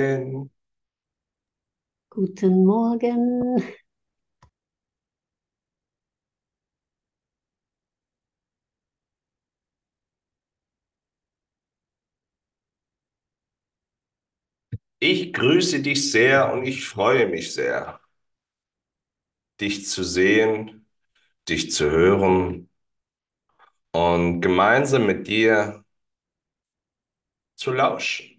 Morgen. Guten Morgen. Ich grüße dich sehr und ich freue mich sehr, dich zu sehen, dich zu hören und gemeinsam mit dir zu lauschen.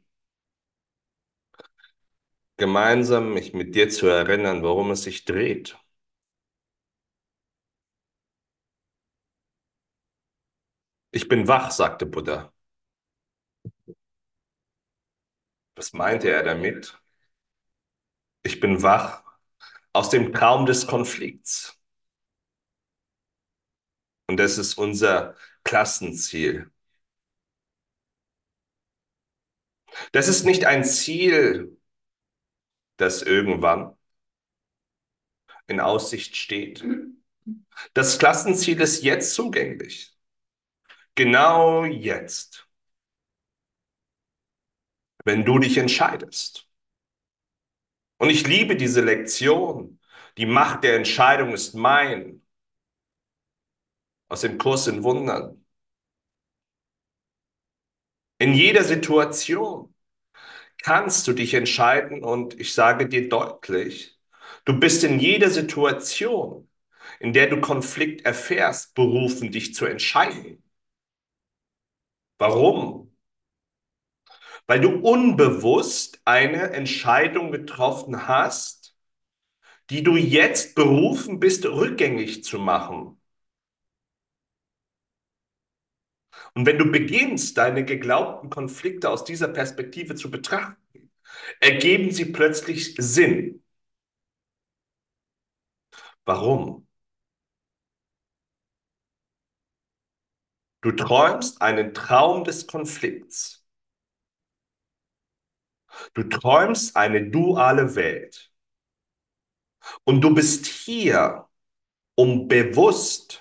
Gemeinsam mich mit dir zu erinnern, worum es sich dreht. Ich bin wach, sagte Buddha. Was meinte er damit? Ich bin wach aus dem Traum des Konflikts. Und das ist unser Klassenziel. Das ist nicht ein Ziel, das irgendwann in Aussicht steht. Das Klassenziel ist jetzt zugänglich. Genau jetzt. Wenn du dich entscheidest. Und ich liebe diese Lektion. Die Macht der Entscheidung ist mein. Aus dem Kurs in Wundern. In jeder Situation kannst du dich entscheiden und ich sage dir deutlich, du bist in jeder Situation, in der du Konflikt erfährst, berufen, dich zu entscheiden. Warum? Weil du unbewusst eine Entscheidung getroffen hast, die du jetzt berufen bist, rückgängig zu machen. Und wenn du beginnst, deine geglaubten Konflikte aus dieser Perspektive zu betrachten, ergeben sie plötzlich Sinn. Warum? Du träumst einen Traum des Konflikts. Du träumst eine duale Welt. Und du bist hier, um bewusst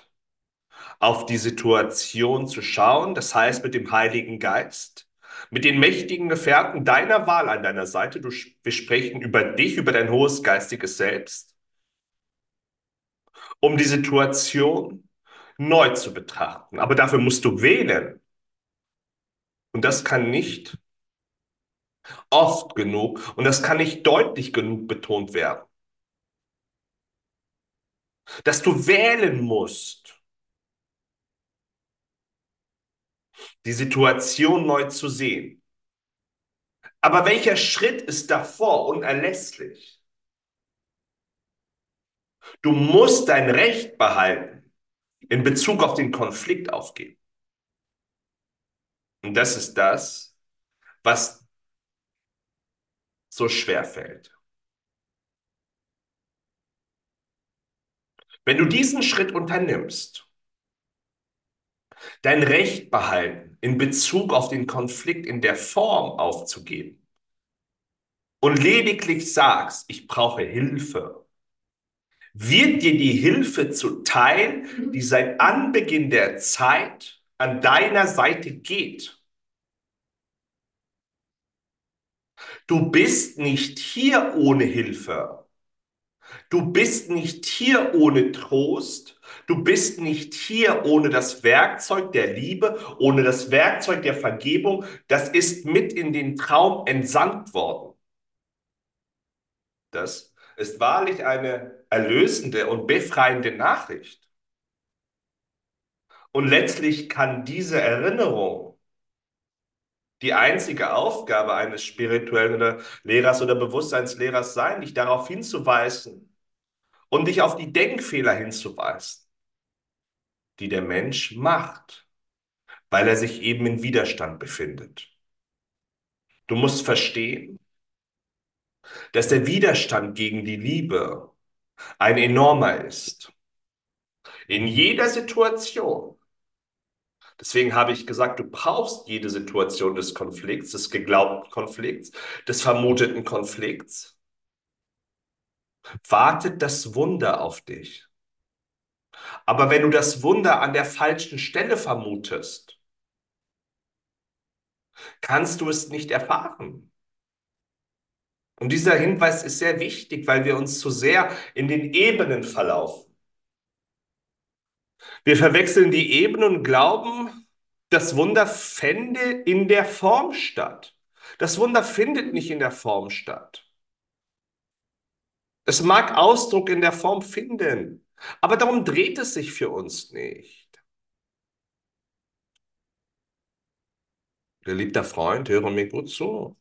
auf die Situation zu schauen, das heißt mit dem Heiligen Geist, mit den mächtigen Gefährten deiner Wahl an deiner Seite. Du, wir sprechen über dich, über dein hohes geistiges Selbst, um die Situation neu zu betrachten. Aber dafür musst du wählen. Und das kann nicht oft genug und das kann nicht deutlich genug betont werden. Dass du wählen musst, die Situation neu zu sehen. Aber welcher Schritt ist davor unerlässlich? Du musst dein Recht behalten in Bezug auf den Konflikt aufgeben. Und das ist das, was so schwer fällt. Wenn du diesen Schritt unternimmst, dein Recht behalten in Bezug auf den Konflikt in der Form aufzugeben und lediglich sagst, ich brauche Hilfe, wird dir die Hilfe zuteil, die seit Anbeginn der Zeit an deiner Seite geht. Du bist nicht hier ohne Hilfe. Du bist nicht hier ohne Trost. Du bist nicht hier ohne das Werkzeug der Liebe, ohne das Werkzeug der Vergebung. Das ist mit in den Traum entsandt worden. Das ist wahrlich eine erlösende und befreiende Nachricht. Und letztlich kann diese Erinnerung die einzige Aufgabe eines spirituellen Lehrers oder Bewusstseinslehrers sein, dich darauf hinzuweisen und dich auf die Denkfehler hinzuweisen, die der Mensch macht, weil er sich eben in Widerstand befindet. Du musst verstehen, dass der Widerstand gegen die Liebe ein enormer ist. In jeder Situation Deswegen habe ich gesagt, du brauchst jede Situation des Konflikts, des geglaubten Konflikts, des vermuteten Konflikts. Wartet das Wunder auf dich. Aber wenn du das Wunder an der falschen Stelle vermutest, kannst du es nicht erfahren. Und dieser Hinweis ist sehr wichtig, weil wir uns zu sehr in den Ebenen verlaufen. Wir verwechseln die Ebenen und glauben, das Wunder fände in der Form statt. Das Wunder findet nicht in der Form statt. Es mag Ausdruck in der Form finden, aber darum dreht es sich für uns nicht. Geliebter Freund, höre mir gut zu.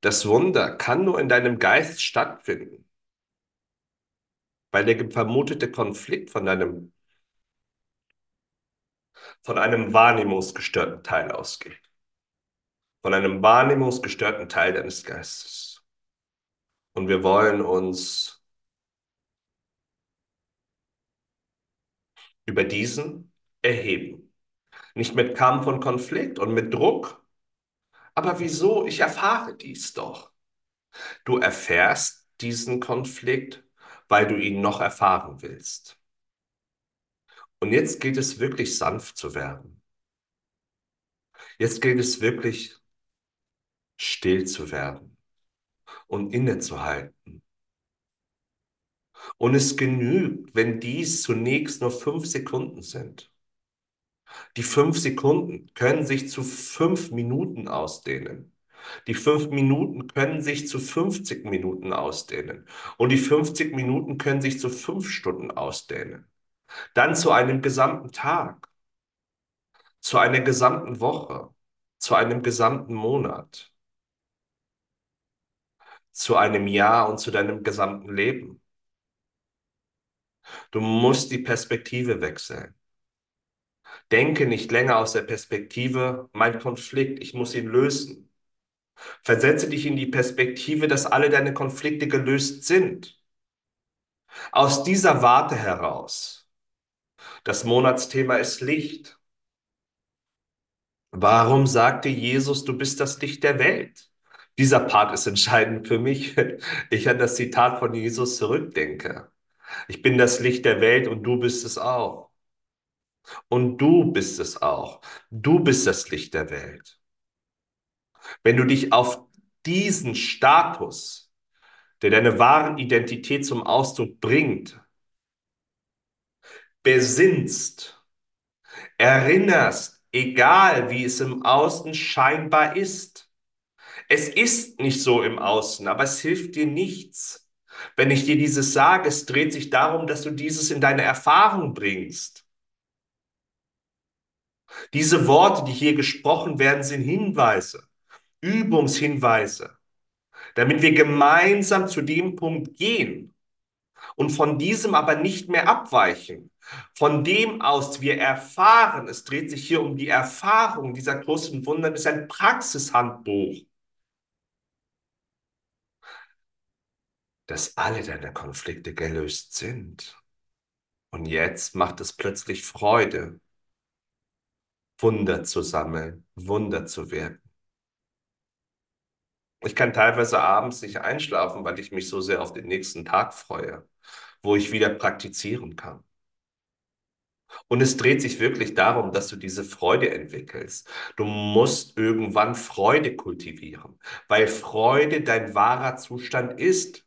Das Wunder kann nur in deinem Geist stattfinden, weil der vermutete Konflikt von deinem von einem wahrnehmungsgestörten Teil ausgeht. Von einem wahrnehmungsgestörten Teil deines Geistes. Und wir wollen uns über diesen erheben. Nicht mit Kampf und Konflikt und mit Druck. Aber wieso? Ich erfahre dies doch. Du erfährst diesen Konflikt, weil du ihn noch erfahren willst. Und jetzt gilt es wirklich sanft zu werden. Jetzt gilt es wirklich still zu werden und innezuhalten. Und es genügt, wenn dies zunächst nur fünf Sekunden sind. Die fünf Sekunden können sich zu fünf Minuten ausdehnen. Die fünf Minuten können sich zu 50 Minuten ausdehnen. Und die 50 Minuten können sich zu fünf Stunden ausdehnen. Dann zu einem gesamten Tag, zu einer gesamten Woche, zu einem gesamten Monat, zu einem Jahr und zu deinem gesamten Leben. Du musst die Perspektive wechseln. Denke nicht länger aus der Perspektive, mein Konflikt, ich muss ihn lösen. Versetze dich in die Perspektive, dass alle deine Konflikte gelöst sind. Aus dieser Warte heraus. Das Monatsthema ist Licht. Warum sagte Jesus, du bist das Licht der Welt? Dieser Part ist entscheidend für mich, ich an das Zitat von Jesus zurückdenke. Ich bin das Licht der Welt und du bist es auch. Und du bist es auch. Du bist das Licht der Welt. Wenn du dich auf diesen Status, der deine wahre Identität zum Ausdruck bringt, besinnst, erinnerst, egal wie es im Außen scheinbar ist. Es ist nicht so im Außen, aber es hilft dir nichts. Wenn ich dir dieses sage, es dreht sich darum, dass du dieses in deine Erfahrung bringst. Diese Worte, die hier gesprochen werden, sind Hinweise, Übungshinweise, damit wir gemeinsam zu dem Punkt gehen und von diesem aber nicht mehr abweichen. Von dem aus wir erfahren, es dreht sich hier um die Erfahrung dieser großen Wunder, ist ein Praxishandbuch, dass alle deine Konflikte gelöst sind. Und jetzt macht es plötzlich Freude, Wunder zu sammeln, Wunder zu werden. Ich kann teilweise abends nicht einschlafen, weil ich mich so sehr auf den nächsten Tag freue, wo ich wieder praktizieren kann. Und es dreht sich wirklich darum, dass du diese Freude entwickelst. Du musst irgendwann Freude kultivieren, weil Freude dein wahrer Zustand ist.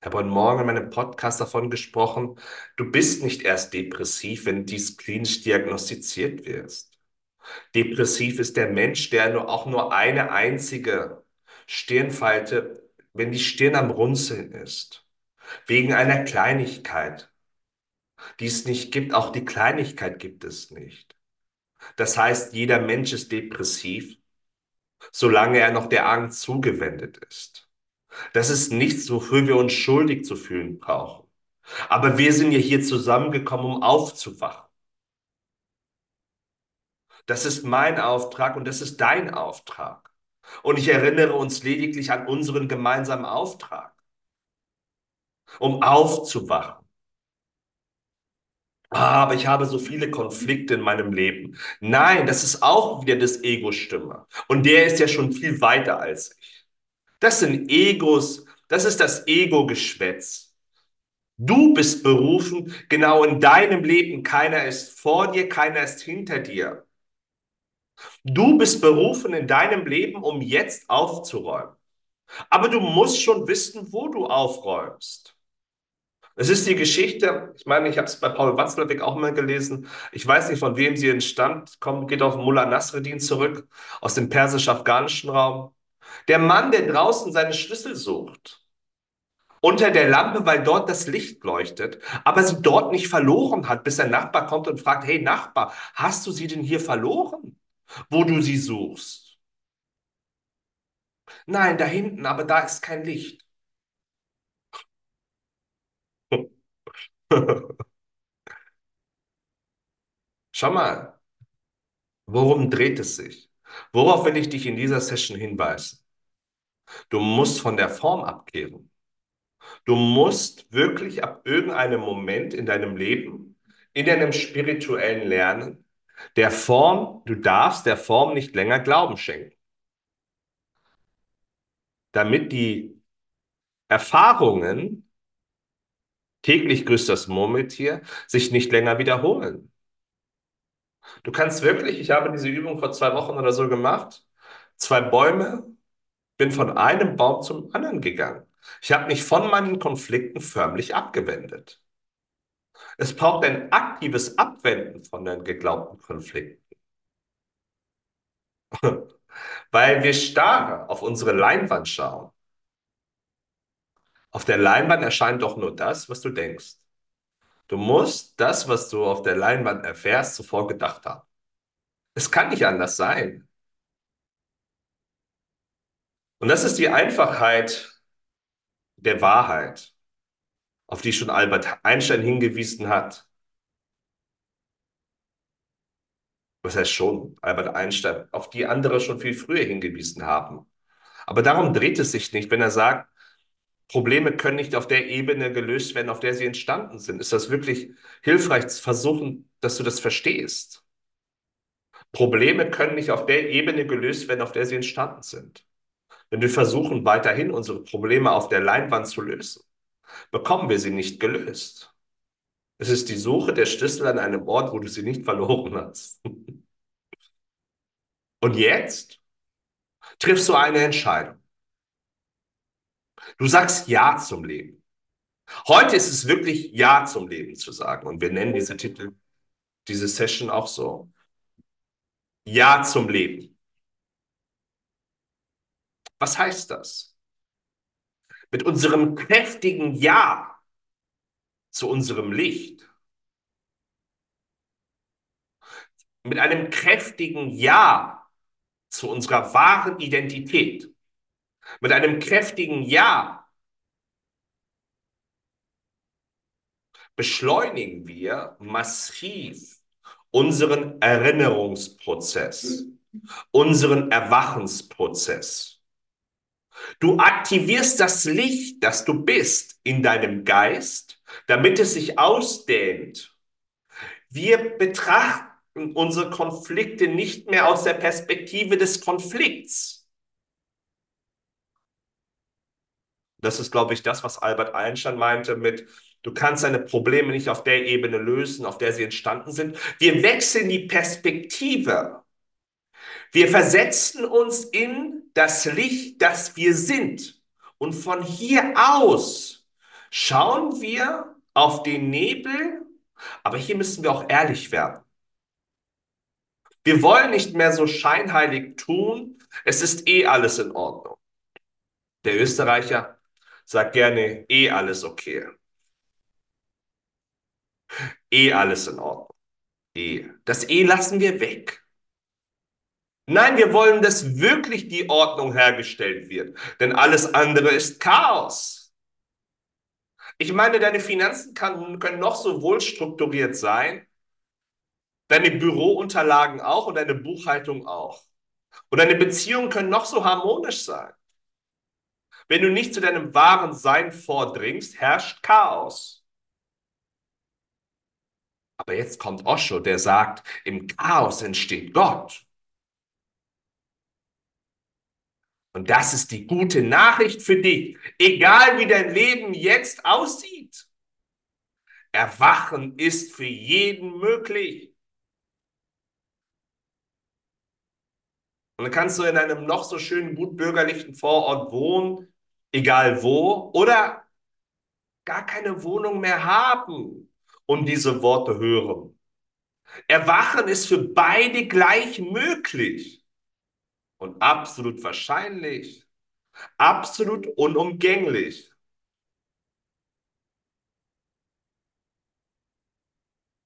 Ich habe heute Morgen in meinem Podcast davon gesprochen, du bist nicht erst depressiv, wenn dies klinisch diagnostiziert wirst. Depressiv ist der Mensch, der nur auch nur eine einzige Stirnfalte, wenn die Stirn am Runzeln ist, wegen einer Kleinigkeit, die es nicht gibt. Auch die Kleinigkeit gibt es nicht. Das heißt, jeder Mensch ist depressiv, solange er noch der Angst zugewendet ist. Das ist nichts, wofür wir uns schuldig zu fühlen brauchen. Aber wir sind ja hier zusammengekommen, um aufzuwachen. Das ist mein Auftrag und das ist dein Auftrag. Und ich erinnere uns lediglich an unseren gemeinsamen Auftrag, um aufzuwachen. Ah, aber ich habe so viele Konflikte in meinem Leben. Nein, das ist auch wieder das Ego-Stimme. Und der ist ja schon viel weiter als ich. Das sind Egos, das ist das Ego-Geschwätz. Du bist berufen, genau in deinem Leben. Keiner ist vor dir, keiner ist hinter dir. Du bist berufen in deinem Leben, um jetzt aufzuräumen. Aber du musst schon wissen, wo du aufräumst. Es ist die Geschichte, ich meine, ich habe es bei Paul Watzlawick auch mal gelesen. Ich weiß nicht, von wem sie entstammt, kommt, geht auf Mullah Nasreddin zurück, aus dem persisch-afghanischen Raum. Der Mann, der draußen seine Schlüssel sucht, unter der Lampe, weil dort das Licht leuchtet, aber sie dort nicht verloren hat, bis der Nachbar kommt und fragt, hey Nachbar, hast du sie denn hier verloren, wo du sie suchst? Nein, da hinten, aber da ist kein Licht. Schau mal, worum dreht es sich? Worauf will ich dich in dieser Session hinweisen? Du musst von der Form abkehren. Du musst wirklich ab irgendeinem Moment in deinem Leben, in deinem spirituellen Lernen, der Form, du darfst der Form nicht länger Glauben schenken. Damit die Erfahrungen, täglich grüßt das Murmeltier, sich nicht länger wiederholen. Du kannst wirklich, ich habe diese Übung vor zwei Wochen oder so gemacht, zwei Bäume, bin von einem Baum zum anderen gegangen. Ich habe mich von meinen Konflikten förmlich abgewendet. Es braucht ein aktives Abwenden von den geglaubten Konflikten. Weil wir starr auf unsere Leinwand schauen. Auf der Leinwand erscheint doch nur das, was du denkst. Du musst das, was du auf der Leinwand erfährst, zuvor gedacht haben. Es kann nicht anders sein. Und das ist die Einfachheit der Wahrheit, auf die schon Albert Einstein hingewiesen hat. Was heißt schon, Albert Einstein, auf die andere schon viel früher hingewiesen haben. Aber darum dreht es sich nicht, wenn er sagt, Probleme können nicht auf der Ebene gelöst werden, auf der sie entstanden sind. Ist das wirklich hilfreich zu versuchen, dass du das verstehst? Probleme können nicht auf der Ebene gelöst werden, auf der sie entstanden sind. Wenn wir versuchen, weiterhin unsere Probleme auf der Leinwand zu lösen, bekommen wir sie nicht gelöst. Es ist die Suche der Schlüssel an einem Ort, wo du sie nicht verloren hast. Und jetzt triffst du eine Entscheidung. Du sagst Ja zum Leben. Heute ist es wirklich Ja zum Leben zu sagen. Und wir nennen diese Titel, diese Session auch so. Ja zum Leben. Was heißt das? Mit unserem kräftigen Ja zu unserem Licht, mit einem kräftigen Ja zu unserer wahren Identität, mit einem kräftigen Ja beschleunigen wir massiv unseren Erinnerungsprozess, unseren Erwachensprozess. Du aktivierst das Licht, das du bist, in deinem Geist, damit es sich ausdehnt. Wir betrachten unsere Konflikte nicht mehr aus der Perspektive des Konflikts. Das ist, glaube ich, das, was Albert Einstein meinte mit, du kannst deine Probleme nicht auf der Ebene lösen, auf der sie entstanden sind. Wir wechseln die Perspektive. Wir versetzen uns in das Licht, das wir sind. Und von hier aus schauen wir auf den Nebel, aber hier müssen wir auch ehrlich werden. Wir wollen nicht mehr so scheinheilig tun, es ist eh alles in Ordnung. Der Österreicher sagt gerne, eh alles okay. Eh alles in Ordnung. Eh. Das eh lassen wir weg. Nein, wir wollen, dass wirklich die Ordnung hergestellt wird, denn alles andere ist Chaos. Ich meine, deine Finanzen kann, können noch so wohl strukturiert sein, deine Bürounterlagen auch und deine Buchhaltung auch. Und deine Beziehungen können noch so harmonisch sein. Wenn du nicht zu deinem wahren Sein vordringst, herrscht Chaos. Aber jetzt kommt Osho, der sagt, im Chaos entsteht Gott. Und das ist die gute Nachricht für dich, egal wie dein Leben jetzt aussieht. Erwachen ist für jeden möglich. Und dann kannst du in einem noch so schönen, gut bürgerlichen Vorort wohnen, egal wo, oder gar keine Wohnung mehr haben und diese Worte hören. Erwachen ist für beide gleich möglich und absolut wahrscheinlich, absolut unumgänglich.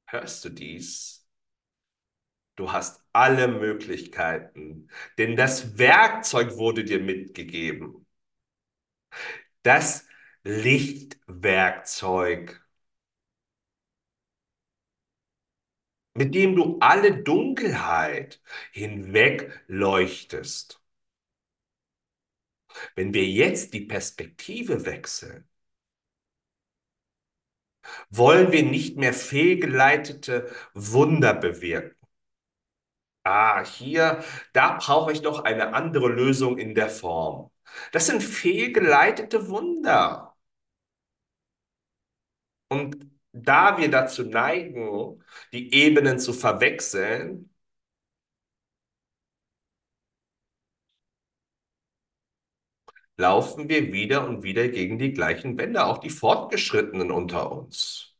Hörst du dies? Du hast alle Möglichkeiten, denn das Werkzeug wurde dir mitgegeben. Das Lichtwerkzeug, mit dem du alle Dunkelheit hinweg leuchtest. Wenn wir jetzt die Perspektive wechseln, wollen wir nicht mehr fehlgeleitete Wunder bewirken. Ah, hier, da brauche ich noch eine andere Lösung in der Form. Das sind fehlgeleitete Wunder. Und da wir dazu neigen, die Ebenen zu verwechseln, laufen wir wieder und wieder gegen die gleichen Wände, auch die Fortgeschrittenen unter uns.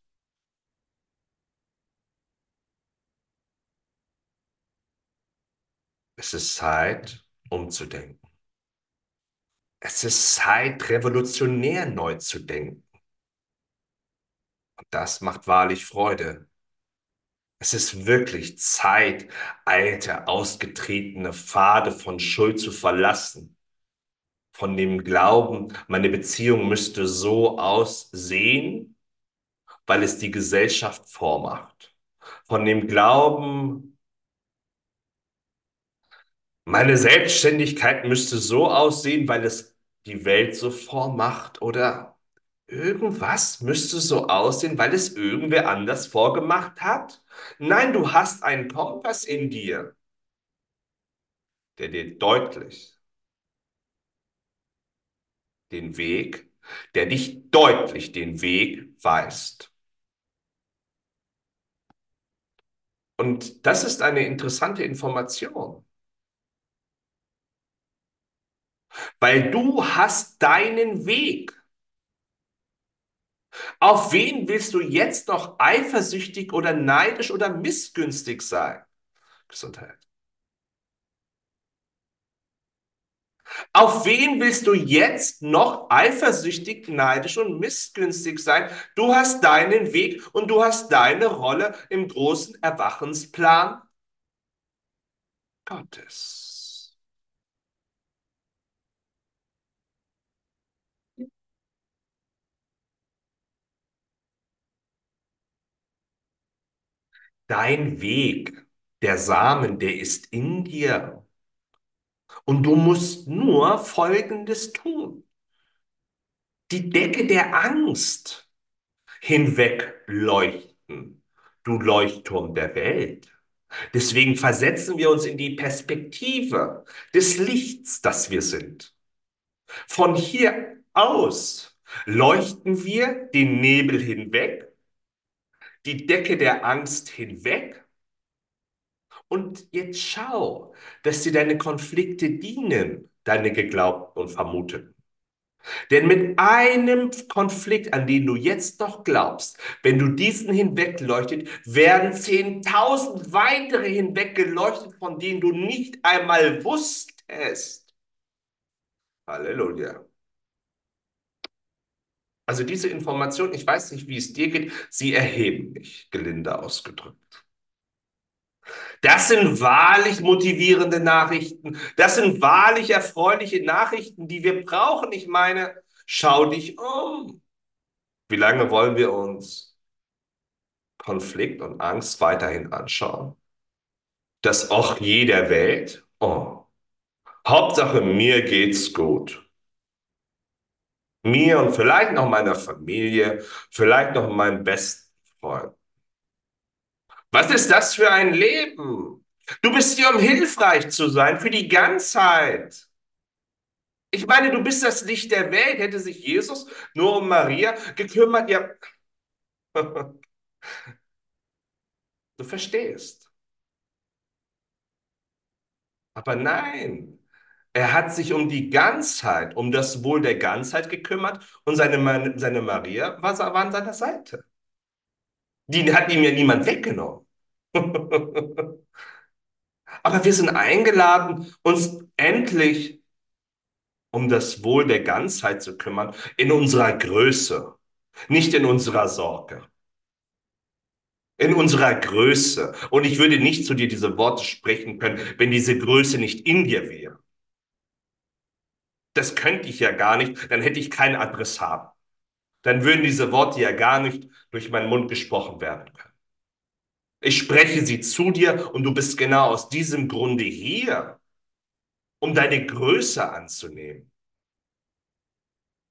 Es ist Zeit, umzudenken. Es ist Zeit, revolutionär neu zu denken. Und das macht wahrlich Freude. Es ist wirklich Zeit, alte, ausgetretene Pfade von Schuld zu verlassen. Von dem Glauben, meine Beziehung müsste so aussehen, weil es die Gesellschaft vormacht. Von dem Glauben, meine Selbstständigkeit müsste so aussehen, weil es die Welt so vormacht oder irgendwas müsste so aussehen, weil es irgendwer anders vorgemacht hat. Nein, du hast einen Kompass in dir, der dir deutlich den Weg, der dich deutlich den Weg weist. Und das ist eine interessante Information. Weil du hast deinen Weg. Auf wen willst du jetzt noch eifersüchtig oder neidisch oder missgünstig sein? Gesundheit. Auf wen willst du jetzt noch eifersüchtig, neidisch und missgünstig sein? Du hast deinen Weg und du hast deine Rolle im großen Erwachensplan Gottes. Dein Weg, der Samen, der ist in dir. Und du musst nur Folgendes tun. Die Decke der Angst hinwegleuchten, du Leuchtturm der Welt. Deswegen versetzen wir uns in die Perspektive des Lichts, das wir sind. Von hier aus leuchten wir den Nebel hinweg, die Decke der Angst hinweg und jetzt schau, dass dir deine Konflikte dienen, deine Geglaubten und Vermuteten. Denn mit einem Konflikt, an den du jetzt noch glaubst, wenn du diesen hinwegleuchtet, werden zehntausend weitere hinweggeleuchtet, von denen du nicht einmal wusstest. Halleluja. Also diese Information, ich weiß nicht, wie es dir geht, sie erheben mich, gelinde ausgedrückt. Das sind wahrlich motivierende Nachrichten. Das sind wahrlich erfreuliche Nachrichten, die wir brauchen. Ich meine, schau dich um. Wie lange wollen wir uns Konflikt und Angst weiterhin anschauen? Das auch jeder Welt? Oh. Hauptsache, mir geht's gut. Mir und vielleicht noch meiner Familie, vielleicht noch meinem besten Freund. Was ist das für ein Leben? Du bist hier, um hilfreich zu sein für die Ganzheit. Ich meine, du bist das Licht der Welt. Hätte sich Jesus nur um Maria gekümmert, ja. Du verstehst. Aber nein, er hat sich um die Ganzheit, um das Wohl der Ganzheit gekümmert und seine, seine Maria war, war an seiner Seite. Die hat ihm ja niemand weggenommen. Aber wir sind eingeladen, uns endlich um das Wohl der Ganzheit zu kümmern, in unserer Größe, nicht in unserer Sorge, in unserer Größe. Und ich würde nicht zu dir diese Worte sprechen können, wenn diese Größe nicht in dir wäre. Das könnte ich ja gar nicht, dann hätte ich keinen Adressat. Dann würden diese Worte ja gar nicht durch meinen Mund gesprochen werden können. Ich spreche sie zu dir und du bist genau aus diesem Grunde hier, um deine Größe anzunehmen.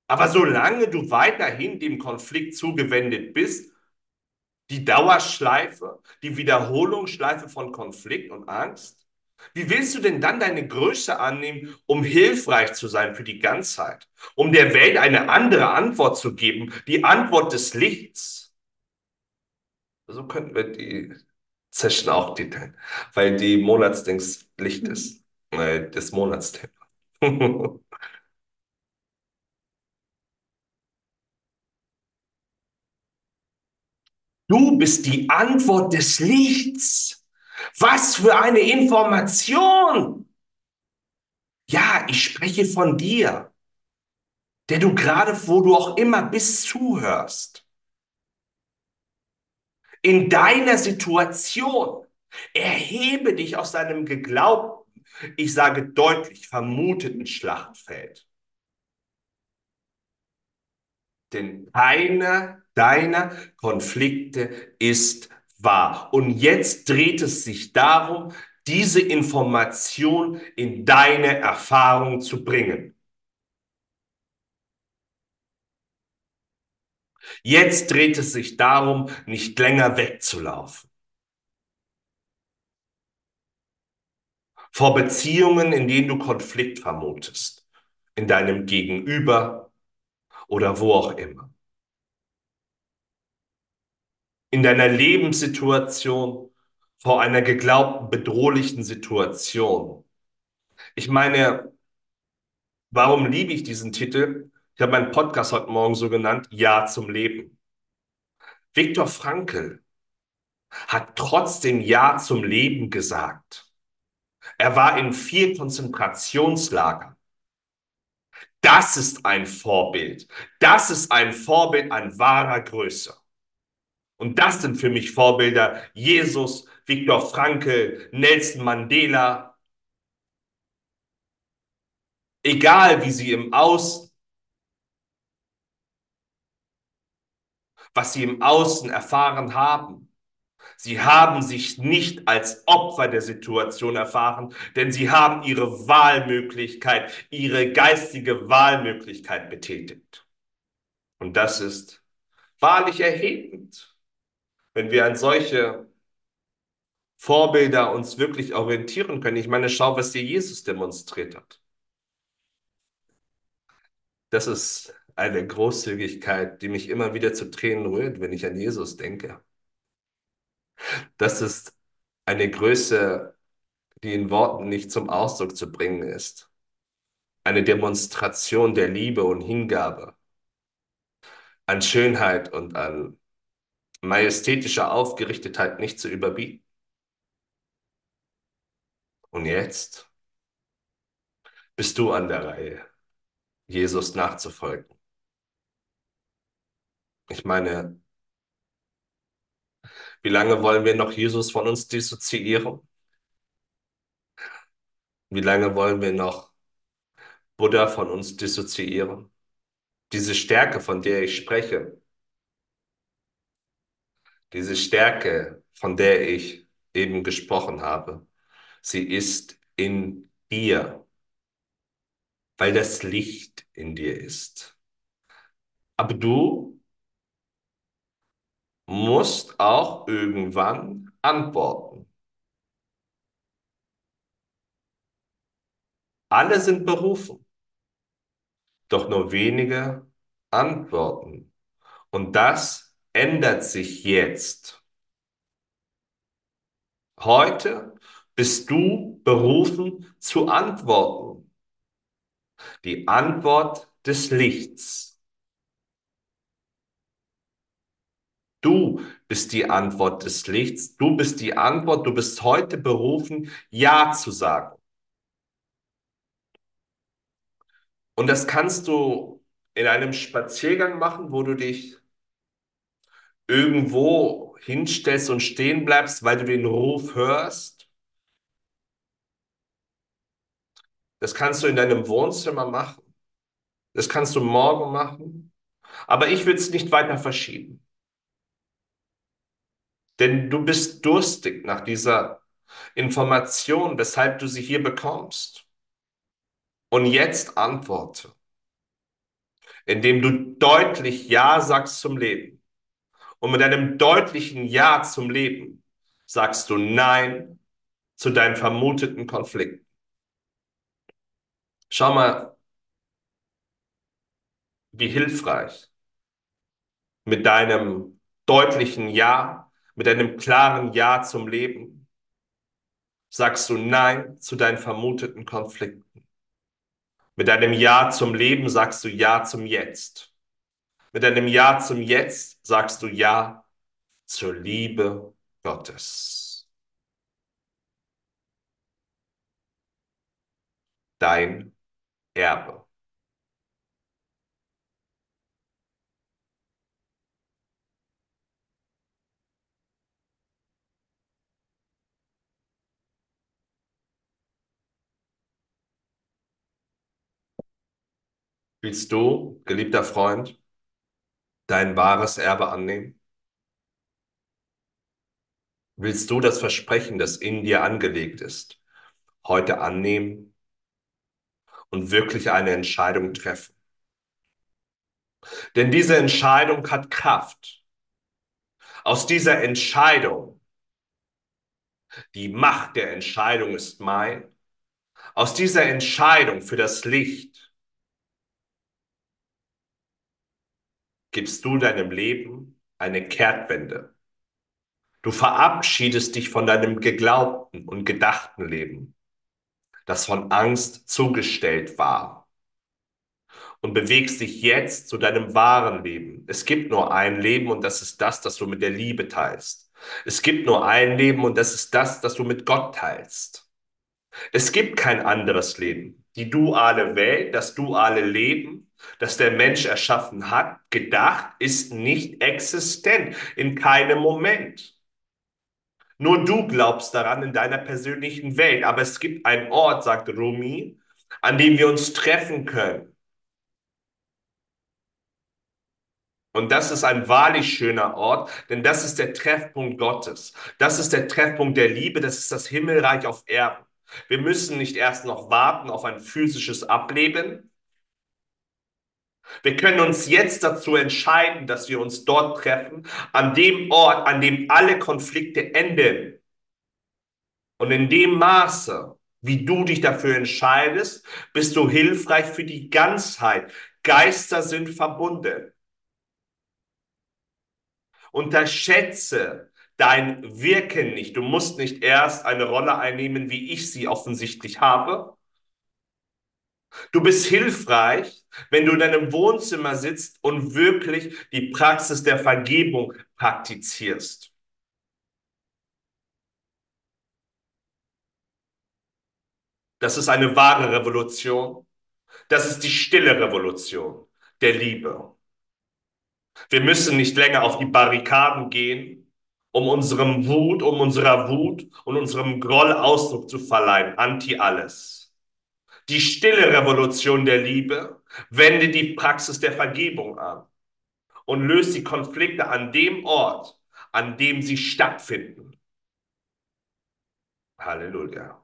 Aber solange du weiterhin dem Konflikt zugewendet bist, die Dauerschleife, die Wiederholungsschleife von Konflikt und Angst, wie willst du denn dann deine Größe annehmen, um hilfreich zu sein für die Ganzheit, um der Welt eine andere Antwort zu geben, die Antwort des Lichts? So könnten wir die Session auch titeln, weil die Monatsdings Licht ist, äh, das Monatsthema. Du bist die Antwort des Lichts. Was für eine Information! Ja, ich spreche von dir, der du gerade, wo du auch immer bist, zuhörst. In deiner Situation erhebe dich aus deinem geglaubten, ich sage deutlich, vermuteten Schlachtfeld. Denn keiner deiner Konflikte ist wahr. Und jetzt dreht es sich darum, diese Information in deine Erfahrung zu bringen. Jetzt dreht es sich darum, nicht länger wegzulaufen. Vor Beziehungen, in denen du Konflikt vermutest, in deinem Gegenüber oder wo auch immer. In deiner Lebenssituation, vor einer geglaubten bedrohlichen Situation. Ich meine, warum liebe ich diesen Titel? Ich habe meinen Podcast heute Morgen so genannt, Ja zum Leben. Viktor Frankl hat trotzdem Ja zum Leben gesagt. Er war in vier Konzentrationslagern. Das ist ein Vorbild. Das ist ein Vorbild an wahrer Größe. Und das sind für mich Vorbilder Jesus, Viktor Frankl, Nelson Mandela. Egal wie sie im Außen was sie im Außen erfahren haben. Sie haben sich nicht als Opfer der Situation erfahren, denn sie haben ihre Wahlmöglichkeit, ihre geistige Wahlmöglichkeit betätigt. Und das ist wahrlich erhebend, wenn wir an solche Vorbilder uns wirklich orientieren können. Ich meine, schau, was dir Jesus demonstriert hat. Das ist eine Großzügigkeit, die mich immer wieder zu Tränen rührt, wenn ich an Jesus denke. Das ist eine Größe, die in Worten nicht zum Ausdruck zu bringen ist. Eine Demonstration der Liebe und Hingabe, an Schönheit und an majestätischer Aufgerichtetheit nicht zu überbieten. Und jetzt bist du an der Reihe, Jesus nachzufolgen. Ich meine, wie lange wollen wir noch Jesus von uns dissoziieren? Wie lange wollen wir noch Buddha von uns dissoziieren? Diese Stärke, von der ich spreche, diese Stärke, von der ich eben gesprochen habe, sie ist in dir, weil das Licht in dir ist. Aber du musst auch irgendwann antworten. Alle sind berufen, doch nur wenige antworten. Und das ändert sich jetzt. Heute bist du berufen zu antworten. Die Antwort des Lichts. Du bist die Antwort des Lichts. Du bist die Antwort. Du bist heute berufen, Ja zu sagen. Und das kannst du in einem Spaziergang machen, wo du dich irgendwo hinstellst und stehen bleibst, weil du den Ruf hörst. Das kannst du in deinem Wohnzimmer machen. Das kannst du morgen machen. Aber ich will es nicht weiter verschieben. Denn du bist durstig nach dieser Information, weshalb du sie hier bekommst. Und jetzt antworte, indem du deutlich Ja sagst zum Leben. Und mit einem deutlichen Ja zum Leben sagst du Nein zu deinen vermuteten Konflikten. Schau mal, wie hilfreich mit deinem deutlichen Ja, mit deinem klaren Ja zum Leben sagst du Nein zu deinen vermuteten Konflikten. Mit deinem Ja zum Leben sagst du Ja zum Jetzt. Mit deinem Ja zum Jetzt sagst du Ja zur Liebe Gottes. Dein Erbe. Willst du, geliebter Freund, dein wahres Erbe annehmen? Willst du das Versprechen, das in dir angelegt ist, heute annehmen und wirklich eine Entscheidung treffen? Denn diese Entscheidung hat Kraft. Aus dieser Entscheidung, die Macht der Entscheidung ist mein, aus dieser Entscheidung für das Licht gibst du deinem Leben eine Kehrtwende. Du verabschiedest dich von deinem geglaubten und gedachten Leben, das von Angst zugestellt war, und bewegst dich jetzt zu deinem wahren Leben. Es gibt nur ein Leben und das ist das, das du mit der Liebe teilst. Es gibt nur ein Leben und das ist das, das du mit Gott teilst. Es gibt kein anderes Leben. Die duale Welt, das duale Leben, das der Mensch erschaffen hat, gedacht, ist nicht existent in keinem Moment. Nur du glaubst daran in deiner persönlichen Welt. Aber es gibt einen Ort, sagt Rumi, an dem wir uns treffen können. Und das ist ein wahrlich schöner Ort, denn das ist der Treffpunkt Gottes. Das ist der Treffpunkt der Liebe, das ist das Himmelreich auf Erden. Wir müssen nicht erst noch warten auf ein physisches Ableben. Wir können uns jetzt dazu entscheiden, dass wir uns dort treffen, an dem Ort, an dem alle Konflikte enden. Und in dem Maße, wie du dich dafür entscheidest, bist du hilfreich für die Ganzheit. Geister sind verbunden. Unterschätze dein Wirken nicht. Du musst nicht erst eine Rolle einnehmen, wie ich sie offensichtlich habe. Du bist hilfreich, wenn du in deinem Wohnzimmer sitzt und wirklich die Praxis der Vergebung praktizierst. Das ist eine wahre Revolution. Das ist die stille Revolution der Liebe. Wir müssen nicht länger auf die Barrikaden gehen, um unserem Wut, um unserer Wut und unserem Groll Ausdruck zu verleihen. Anti alles. Die stille Revolution der Liebe wendet die Praxis der Vergebung an und löst die Konflikte an dem Ort, an dem sie stattfinden. Halleluja.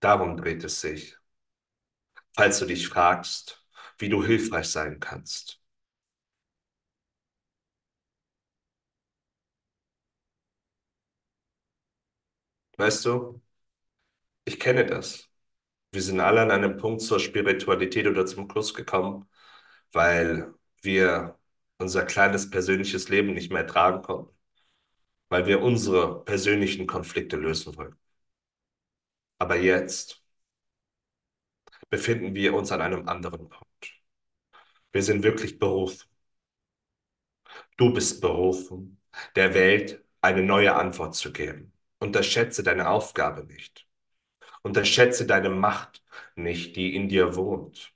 Darum dreht es sich, falls du dich fragst, wie du hilfreich sein kannst. Weißt du, ich kenne das. Wir sind alle an einem Punkt zur Spiritualität oder zum Kurs gekommen, weil wir unser kleines persönliches Leben nicht mehr tragen konnten, weil wir unsere persönlichen Konflikte lösen wollten. Aber jetzt befinden wir uns an einem anderen Punkt. Wir sind wirklich berufen. Du bist berufen, der Welt eine neue Antwort zu geben. Unterschätze deine Aufgabe nicht. Unterschätze deine Macht nicht, die in dir wohnt.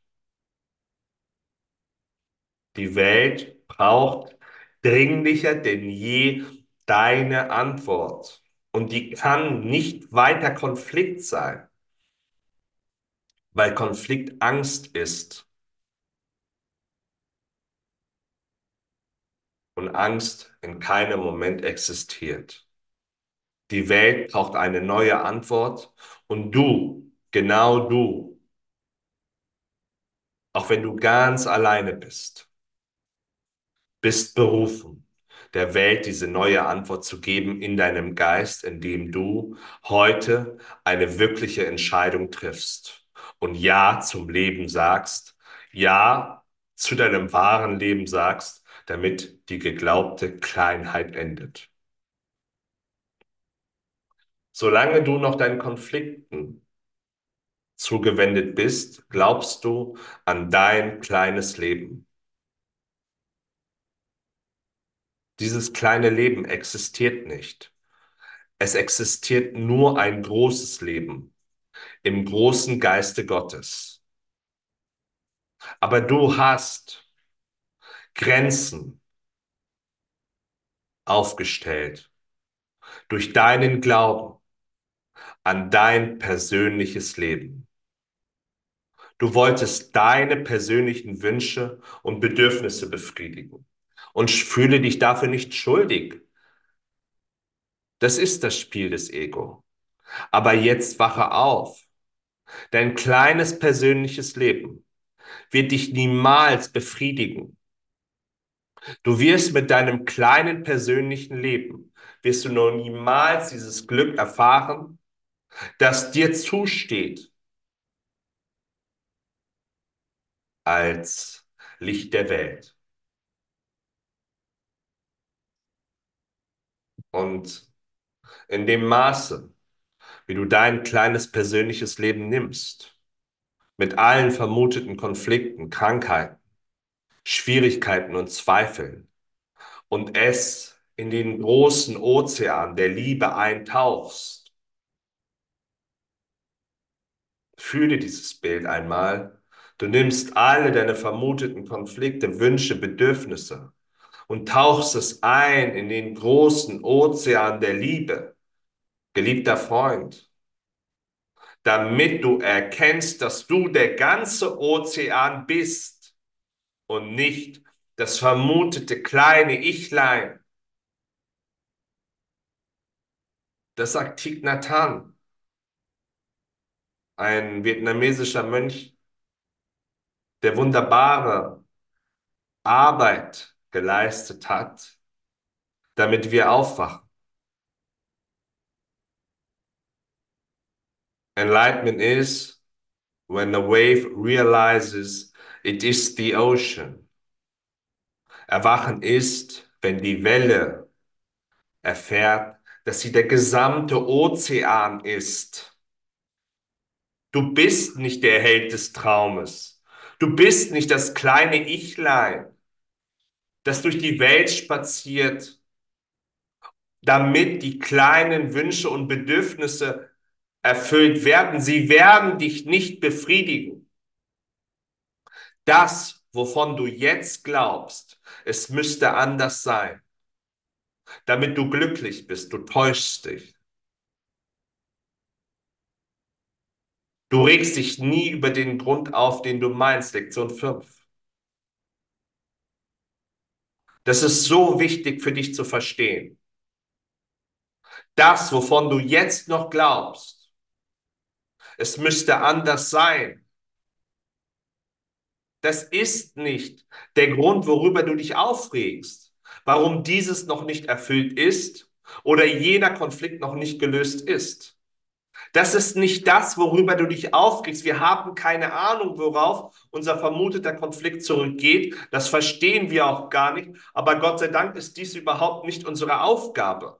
Die Welt braucht dringlicher denn je deine Antwort. Und die kann nicht weiter Konflikt sein, weil Konflikt Angst ist. Und Angst in keinem Moment existiert. Die Welt braucht eine neue Antwort und du, genau du, auch wenn du ganz alleine bist, bist berufen, der Welt diese neue Antwort zu geben in deinem Geist, indem du heute eine wirkliche Entscheidung triffst und Ja zum Leben sagst, Ja zu deinem wahren Leben sagst, damit die geglaubte Kleinheit endet. Solange du noch deinen Konflikten zugewendet bist, glaubst du an dein kleines Leben. Dieses kleine Leben existiert nicht. Es existiert nur ein großes Leben im großen Geiste Gottes. Aber du hast Grenzen aufgestellt durch deinen Glauben an dein persönliches Leben. Du wolltest deine persönlichen Wünsche und Bedürfnisse befriedigen und fühle dich dafür nicht schuldig. Das ist das Spiel des Ego. Aber jetzt wache auf. Dein kleines persönliches Leben wird dich niemals befriedigen. Du wirst mit deinem kleinen persönlichen Leben, wirst du noch niemals dieses Glück erfahren, das dir zusteht als Licht der Welt. Und in dem Maße, wie du dein kleines persönliches Leben nimmst, mit allen vermuteten Konflikten, Krankheiten, Schwierigkeiten und Zweifeln, und es in den großen Ozean der Liebe eintauchst, fühle dieses Bild einmal. Du nimmst alle deine vermuteten Konflikte, Wünsche, Bedürfnisse und tauchst es ein in den großen Ozean der Liebe, geliebter Freund, damit du erkennst, dass du der ganze Ozean bist und nicht das vermutete kleine Ichlein. Das sagt Hanh, ein vietnamesischer Mönch, der wunderbare Arbeit geleistet hat, damit wir aufwachen. Enlightenment is when a wave realizes it is the ocean. Erwachen ist, wenn die Welle erfährt, dass sie der gesamte Ozean ist. Du bist nicht der Held des Traumes. Du bist nicht das kleine Ichlein das durch die Welt spaziert, damit die kleinen Wünsche und Bedürfnisse erfüllt werden. Sie werden dich nicht befriedigen. Das, wovon du jetzt glaubst, es müsste anders sein, damit du glücklich bist, du täuschst dich. Du regst dich nie über den Grund auf, den du meinst, Lektion 5. Das ist so wichtig für dich zu verstehen. Das, wovon du jetzt noch glaubst, es müsste anders sein. Das ist nicht der Grund, worüber du dich aufregst, warum dieses noch nicht erfüllt ist oder jener Konflikt noch nicht gelöst ist. Das ist nicht das, worüber du dich aufregst. Wir haben keine Ahnung, worauf unser vermuteter Konflikt zurückgeht. Das verstehen wir auch gar nicht. Aber Gott sei Dank ist dies überhaupt nicht unsere Aufgabe.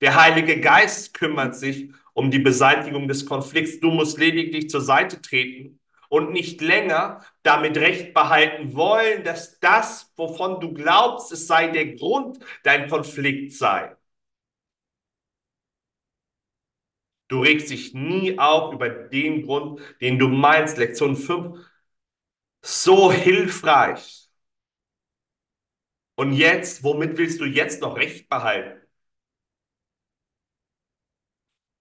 Der Heilige Geist kümmert sich um die Beseitigung des Konflikts. Du musst lediglich zur Seite treten und nicht länger damit recht behalten wollen, dass das, wovon du glaubst, es sei der Grund, dein Konflikt sei. Du regst dich nie auf über den Grund, den du meinst. Lektion 5. So hilfreich. Und jetzt, womit willst du jetzt noch Recht behalten?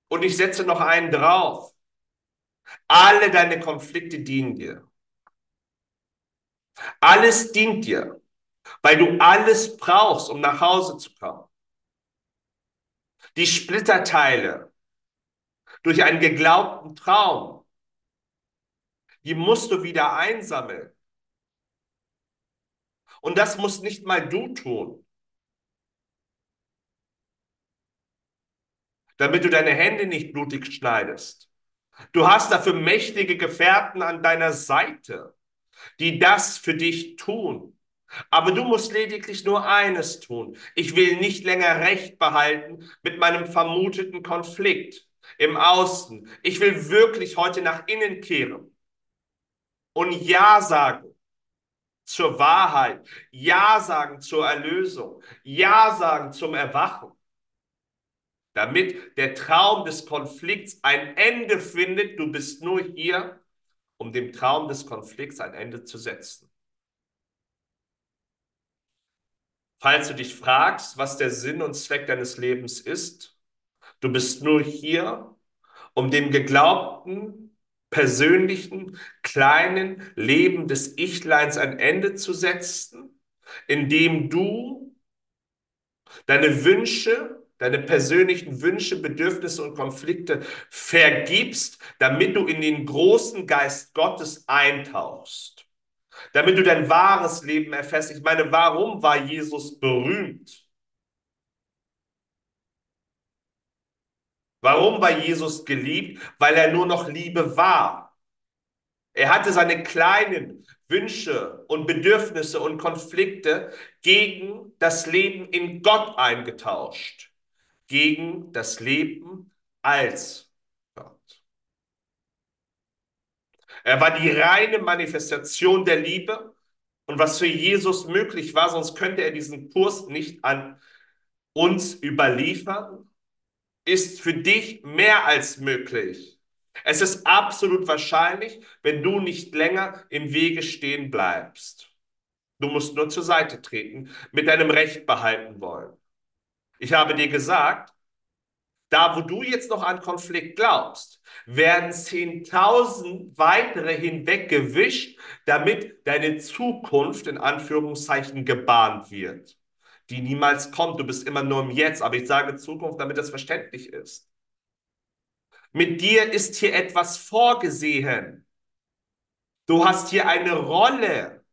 Und ich setze noch einen drauf. Alle deine Konflikte dienen dir. Alles dient dir, weil du alles brauchst, um nach Hause zu kommen. Die Splitterteile durch einen geglaubten Traum, die musst du wieder einsammeln. Und das muss nicht mal du tun. Damit du deine Hände nicht blutig schneidest. Du hast dafür mächtige Gefährten an deiner Seite, die das für dich tun. Aber du musst lediglich nur eines tun. Ich will nicht länger Recht behalten mit meinem vermuteten Konflikt im Außen. Ich will wirklich heute nach innen kehren und Ja sagen zur Wahrheit, Ja sagen zur Erlösung, Ja sagen zum Erwachen damit der Traum des Konflikts ein Ende findet. Du bist nur hier, um dem Traum des Konflikts ein Ende zu setzen. Falls du dich fragst, was der Sinn und Zweck deines Lebens ist, du bist nur hier, um dem geglaubten, persönlichen, kleinen Leben des Ichleins ein Ende zu setzen, indem du deine Wünsche deine persönlichen Wünsche, Bedürfnisse und Konflikte vergibst, damit du in den großen Geist Gottes eintauchst. Damit du dein wahres Leben erfährst. Ich meine, warum war Jesus berühmt? Warum war Jesus geliebt? Weil er nur noch Liebe war. Er hatte seine kleinen Wünsche und Bedürfnisse und Konflikte gegen das Leben in Gott eingetauscht gegen das Leben als Gott. Er war die reine Manifestation der Liebe und was für Jesus möglich war, sonst könnte er diesen Kurs nicht an uns überliefern, ist für dich mehr als möglich. Es ist absolut wahrscheinlich, wenn du nicht länger im Wege stehen bleibst. Du musst nur zur Seite treten, mit deinem Recht behalten wollen. Ich habe dir gesagt, da wo du jetzt noch an Konflikt glaubst, werden 10.000 weitere hinweggewischt, damit deine Zukunft in Anführungszeichen gebahnt wird, die niemals kommt. Du bist immer nur im Jetzt, aber ich sage Zukunft, damit das verständlich ist. Mit dir ist hier etwas vorgesehen. Du hast hier eine Rolle.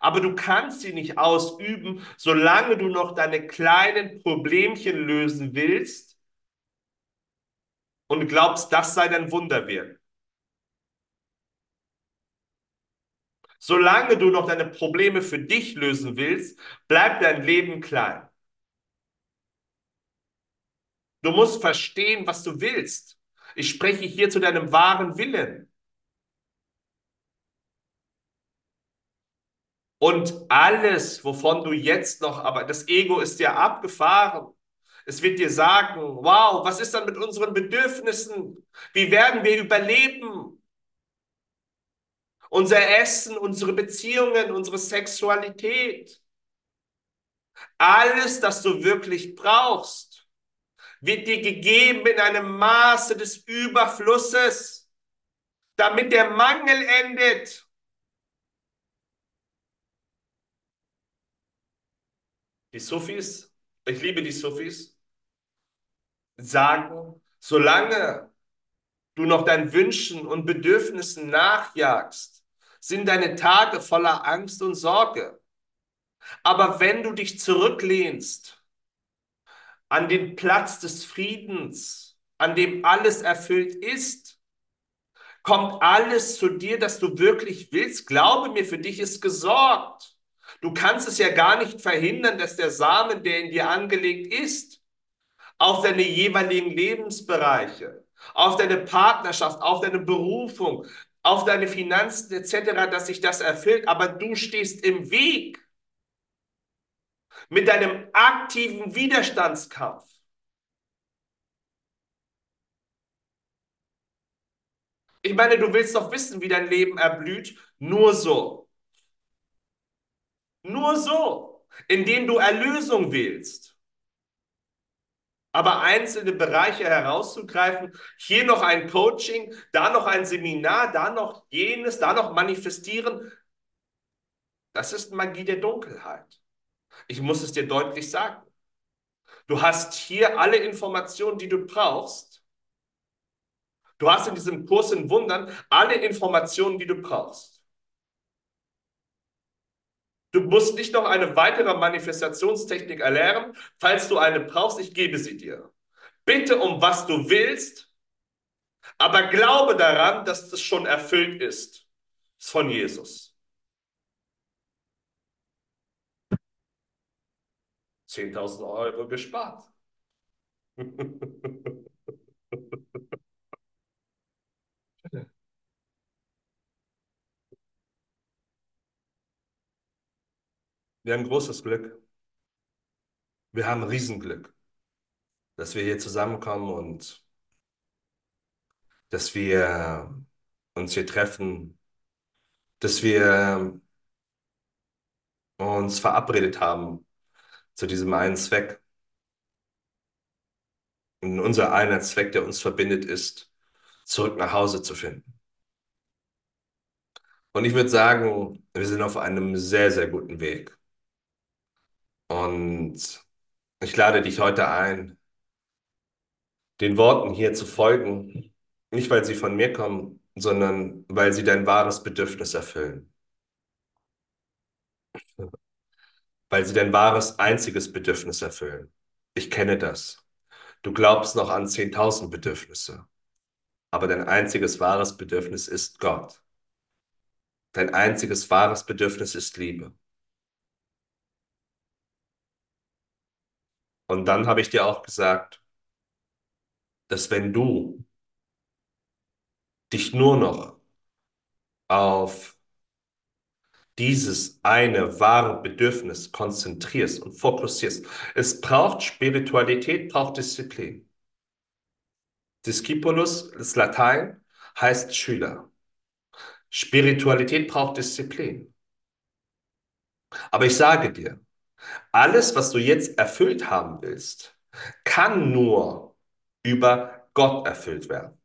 Aber du kannst sie nicht ausüben, solange du noch deine kleinen Problemchen lösen willst und glaubst, das sei dein Wunderwerk. Solange du noch deine Probleme für dich lösen willst, bleibt dein Leben klein. Du musst verstehen, was du willst. Ich spreche hier zu deinem wahren Willen. Und alles, wovon du jetzt noch, aber das Ego ist ja abgefahren. Es wird dir sagen, wow, was ist dann mit unseren Bedürfnissen? Wie werden wir überleben? Unser Essen, unsere Beziehungen, unsere Sexualität. Alles, das du wirklich brauchst, wird dir gegeben in einem Maße des Überflusses, damit der Mangel endet. Die Sufis, ich liebe die Sufis, sagen, solange du noch deinen Wünschen und Bedürfnissen nachjagst, sind deine Tage voller Angst und Sorge. Aber wenn du dich zurücklehnst an den Platz des Friedens, an dem alles erfüllt ist. Kommt alles zu dir, dass du wirklich willst? Glaube mir, für dich ist gesorgt. Du kannst es ja gar nicht verhindern, dass der Samen, der in dir angelegt ist, auf deine jeweiligen Lebensbereiche, auf deine Partnerschaft, auf deine Berufung, auf deine Finanzen etc., dass sich das erfüllt, aber du stehst im Weg mit deinem aktiven Widerstandskampf. Ich meine, du willst doch wissen, wie dein Leben erblüht. Nur so. Nur so, indem du Erlösung wählst. Aber einzelne Bereiche herauszugreifen, hier noch ein Coaching, da noch ein Seminar, da noch jenes, da noch manifestieren, das ist Magie der Dunkelheit. Ich muss es dir deutlich sagen. Du hast hier alle Informationen, die du brauchst. Du hast in diesem Kurs in Wundern alle Informationen, die du brauchst. Du musst nicht noch eine weitere Manifestationstechnik erlernen. Falls du eine brauchst, ich gebe sie dir. Bitte um was du willst, aber glaube daran, dass das schon erfüllt ist. Von Jesus. 10.000 Euro gespart. Wir haben großes Glück. Wir haben Riesenglück, dass wir hier zusammenkommen und dass wir uns hier treffen, dass wir uns verabredet haben zu diesem einen Zweck. Und unser einer Zweck, der uns verbindet, ist, zurück nach Hause zu finden. Und ich würde sagen, wir sind auf einem sehr, sehr guten Weg. Und ich lade dich heute ein, den Worten hier zu folgen, nicht weil sie von mir kommen, sondern weil sie dein wahres Bedürfnis erfüllen. Weil sie dein wahres, einziges Bedürfnis erfüllen. Ich kenne das. Du glaubst noch an 10.000 Bedürfnisse, aber dein einziges wahres Bedürfnis ist Gott. Dein einziges wahres Bedürfnis ist Liebe. Und dann habe ich dir auch gesagt, dass wenn du dich nur noch auf dieses eine wahre Bedürfnis konzentrierst und fokussierst, es braucht Spiritualität, braucht Disziplin. Discipulus, das Latein, heißt Schüler. Spiritualität braucht Disziplin. Aber ich sage dir, alles, was du jetzt erfüllt haben willst, kann nur über Gott erfüllt werden.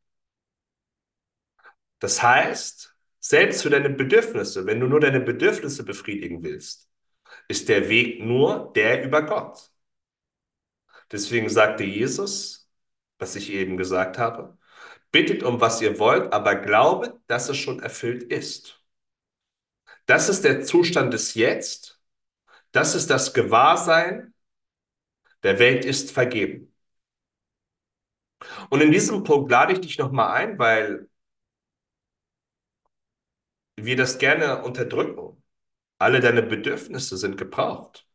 Das heißt, selbst für deine Bedürfnisse, wenn du nur deine Bedürfnisse befriedigen willst, ist der Weg nur der über Gott. Deswegen sagte Jesus, was ich eben gesagt habe, bittet um was ihr wollt, aber glaubet, dass es schon erfüllt ist. Das ist der Zustand des Jetzt das ist das Gewahrsein, der Welt ist vergeben. Und in diesem Punkt lade ich dich nochmal ein, weil wir das gerne unterdrücken. Alle deine Bedürfnisse sind gebraucht.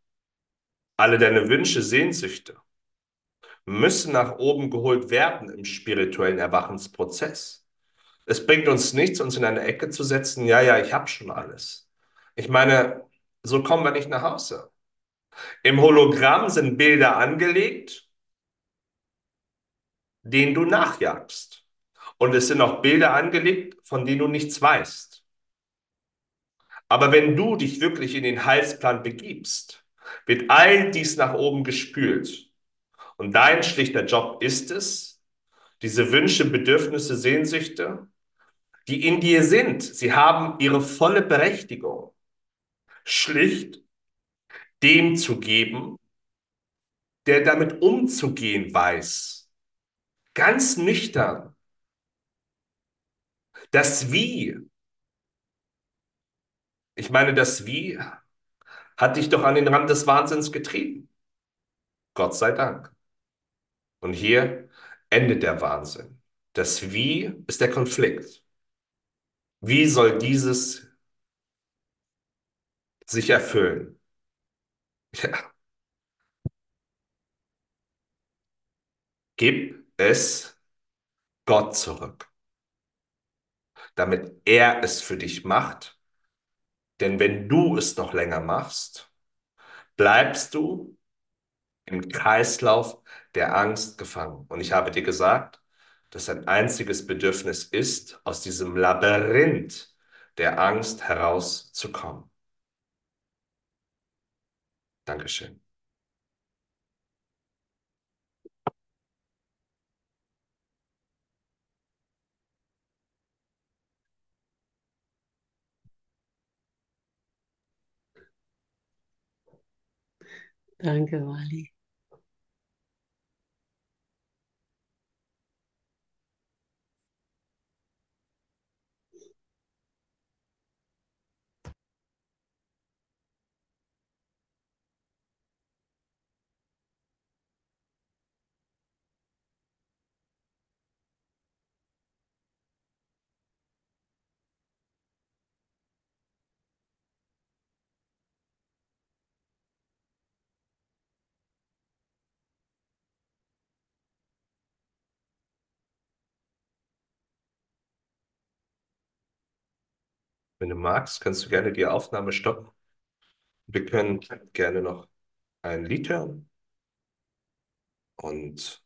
Alle deine Wünsche, Sehnsüchte müssen nach oben geholt werden im spirituellen Erwachensprozess. Es bringt uns nichts, uns in eine Ecke zu setzen, ja, ja, ich habe schon alles. Ich meine, so kommen wir nicht nach Hause. Im Hologramm sind Bilder angelegt, denen du nachjagst. Und es sind auch Bilder angelegt, von denen du nichts weißt. Aber wenn du dich wirklich in den Heilsplan begibst, wird all dies nach oben gespült. Und dein schlichter Job ist es, diese Wünsche, Bedürfnisse, Sehnsüchte, die in dir sind, sie haben ihre volle Berechtigung schlicht dem zu geben, der damit umzugehen weiß. Ganz nüchtern. Das Wie. Ich meine, das Wie hat dich doch an den Rand des Wahnsinns getrieben. Gott sei Dank. Und hier endet der Wahnsinn. Das Wie ist der Konflikt. Wie soll dieses sich erfüllen? Ja, gib es Gott zurück, damit er es für dich macht. Denn wenn du es noch länger machst, bleibst du im Kreislauf der Angst gefangen. Und ich habe dir gesagt, dass ein einziges Bedürfnis ist, aus diesem Labyrinth der Angst herauszukommen. Dankeschön. Danke, Wally. Wenn du magst, kannst du gerne die Aufnahme stoppen. Wir können gerne noch ein Lied hören. Und